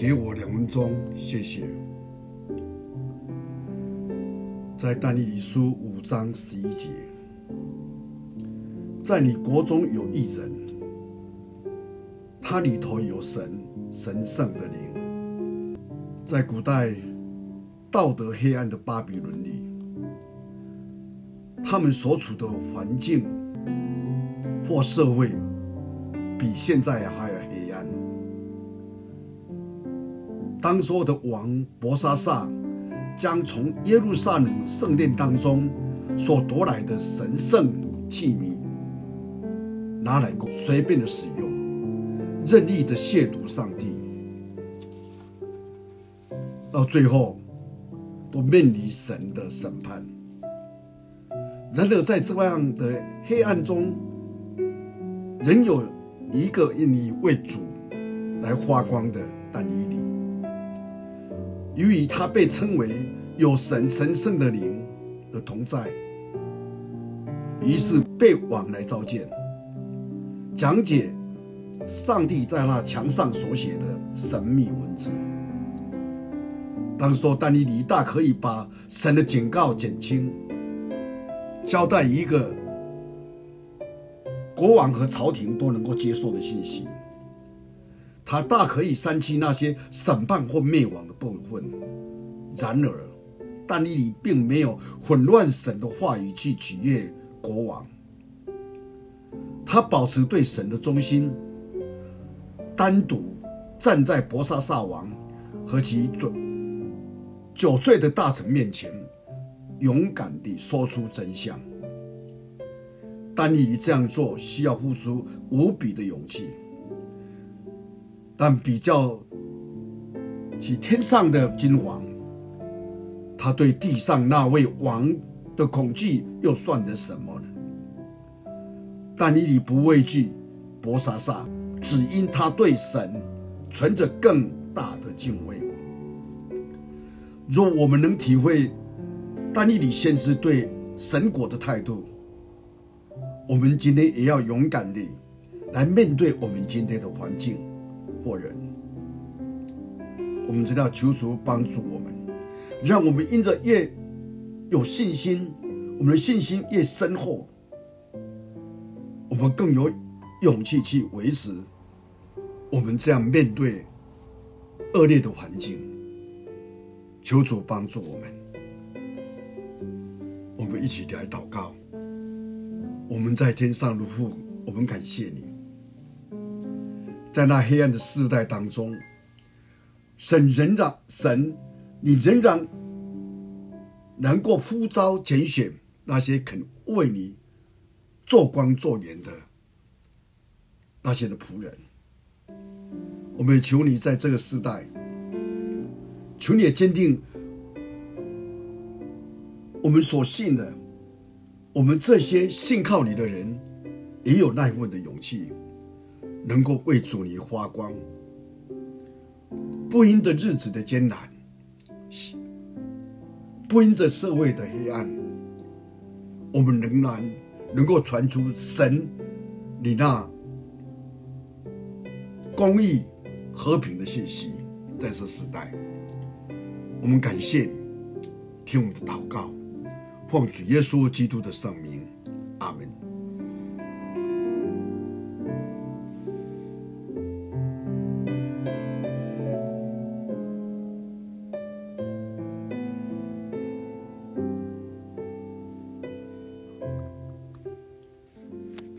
给我两分钟，谢谢。在但以理书五章十一节，在你国中有一人，他里头有神神圣的灵。在古代道德黑暗的巴比伦里，他们所处的环境或社会比现在还当时的王伯沙撒。将从耶路撒冷圣殿当中所夺来的神圣器皿拿来随便的使用，任意的亵渎上帝，到最后都面临神的审判。然而，在这样的黑暗中，仍有一个以为主来发光的但以理。由于他被称为有神神圣的灵的同在，于是被王来召见，讲解上帝在那墙上所写的神秘文字。当时但以理大可以把神的警告减轻，交代一个国王和朝廷都能够接受的信息。他大可以删去那些审判或灭亡的部分，然而，但以理并没有混乱神的话语去取悦国王。他保持对神的忠心，单独站在伯沙撒王和其酒酒醉的大臣面前，勇敢地说出真相。但以理这样做需要付出无比的勇气。但比较起天上的君王，他对地上那位王的恐惧又算得什么呢？但以理不畏惧伯沙撒，只因他对神存着更大的敬畏。若我们能体会但以理先知对神国的态度，我们今天也要勇敢地来面对我们今天的环境。或人，我们知道求主帮助我们，让我们因着越有信心，我们的信心越深厚，我们更有勇气去维持我们这样面对恶劣的环境。求主帮助我们，我们一起来祷告。我们在天上的父，我们感谢你。在那黑暗的世代当中，神仍然神，你仍然能够呼召拣选那些肯为你做光做盐的那些的仆人。我们求你在这个时代，求你也坚定我们所信的，我们这些信靠你的人，也有那一份的勇气。能够为主你发光，不因着日子的艰难，不因着社会的黑暗，我们仍然能够传出神你那公义和平的信息。在这时代，我们感谢你，听我们的祷告，奉主耶稣基督的圣名。